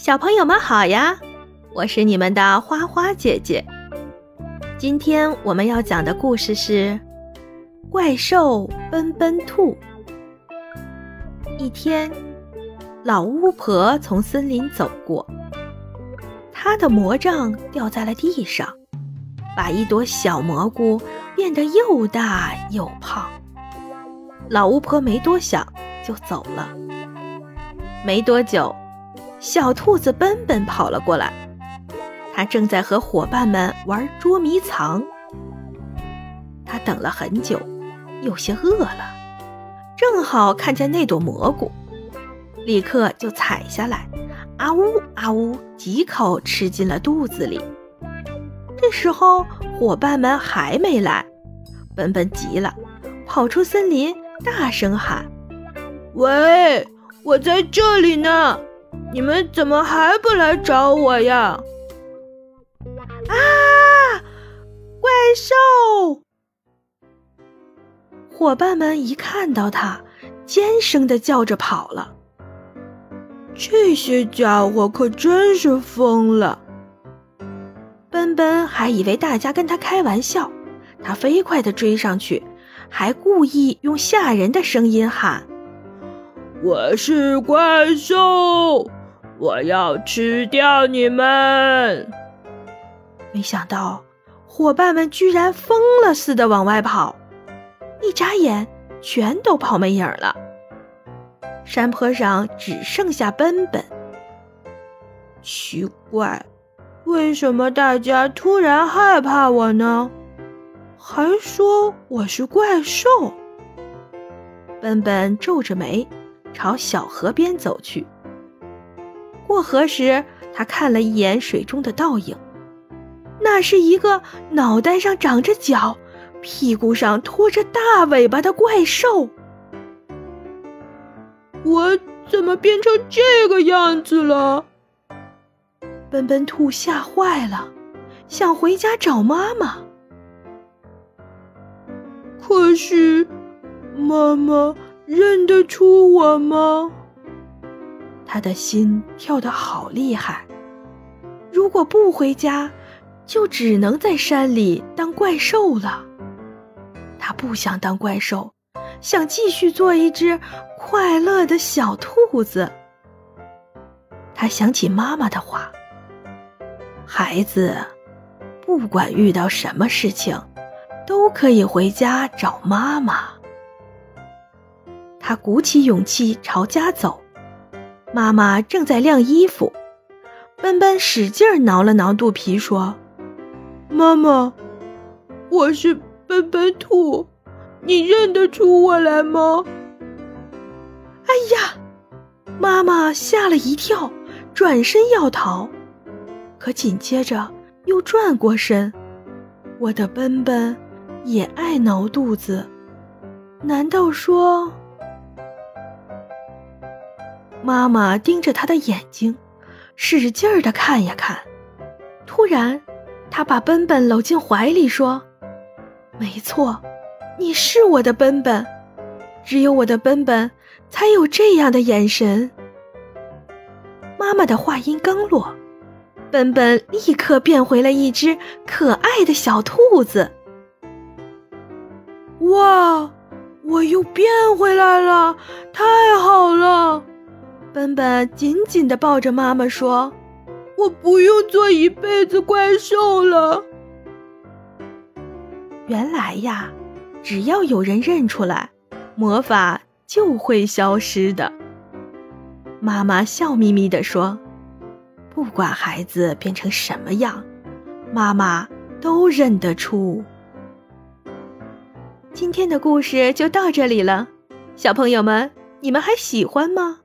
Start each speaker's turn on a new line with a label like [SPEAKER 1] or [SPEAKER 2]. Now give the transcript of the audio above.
[SPEAKER 1] 小朋友们好呀，我是你们的花花姐姐。今天我们要讲的故事是《怪兽奔奔兔》。一天，老巫婆从森林走过，她的魔杖掉在了地上，把一朵小蘑菇变得又大又胖。老巫婆没多想，就走了。没多久。小兔子奔奔跑了过来，它正在和伙伴们玩捉迷藏。它等了很久，有些饿了，正好看见那朵蘑菇，立刻就采下来，啊呜啊呜几口吃进了肚子里。这时候伙伴们还没来，奔奔急了，跑出森林，大声喊：“
[SPEAKER 2] 喂，我在这里呢！”你们怎么还不来找我呀？
[SPEAKER 1] 啊！怪兽！伙伴们一看到他，尖声的叫着跑了。
[SPEAKER 2] 这些家伙可真是疯了！
[SPEAKER 1] 奔奔还以为大家跟他开玩笑，他飞快的追上去，还故意用吓人的声音喊：“
[SPEAKER 2] 我是怪兽！”我要吃掉你们！
[SPEAKER 1] 没想到伙伴们居然疯了似的往外跑，一眨眼全都跑没影了。山坡上只剩下奔奔。
[SPEAKER 2] 奇怪，为什么大家突然害怕我呢？还说我是怪兽。
[SPEAKER 1] 奔奔皱着眉，朝小河边走去。过河时，他看了一眼水中的倒影，那是一个脑袋上长着角、屁股上拖着大尾巴的怪兽。
[SPEAKER 2] 我怎么变成这个样子了？
[SPEAKER 1] 奔奔兔吓坏了，想回家找妈妈。
[SPEAKER 2] 可是，妈妈认得出我吗？
[SPEAKER 1] 他的心跳得好厉害，如果不回家，就只能在山里当怪兽了。他不想当怪兽，想继续做一只快乐的小兔子。他想起妈妈的话：“孩子，不管遇到什么事情，都可以回家找妈妈。”他鼓起勇气朝家走。妈妈正在晾衣服，奔奔使劲挠了挠肚皮，说：“
[SPEAKER 2] 妈妈，我是奔奔兔，你认得出我来吗？”
[SPEAKER 1] 哎呀，妈妈吓了一跳，转身要逃，可紧接着又转过身。我的奔奔也爱挠肚子，难道说？妈妈盯着他的眼睛，使劲儿的看呀看。突然，他把奔奔搂进怀里，说：“没错，你是我的奔奔，只有我的奔奔才有这样的眼神。”妈妈的话音刚落，奔奔立刻变回了一只可爱的小兔子。
[SPEAKER 2] 哇，我又变回来了，太好！
[SPEAKER 1] 奔奔紧紧地抱着妈妈说：“
[SPEAKER 2] 我不用做一辈子怪兽了。”
[SPEAKER 1] 原来呀，只要有人认出来，魔法就会消失的。妈妈笑眯眯地说：“不管孩子变成什么样，妈妈都认得出。”今天的故事就到这里了，小朋友们，你们还喜欢吗？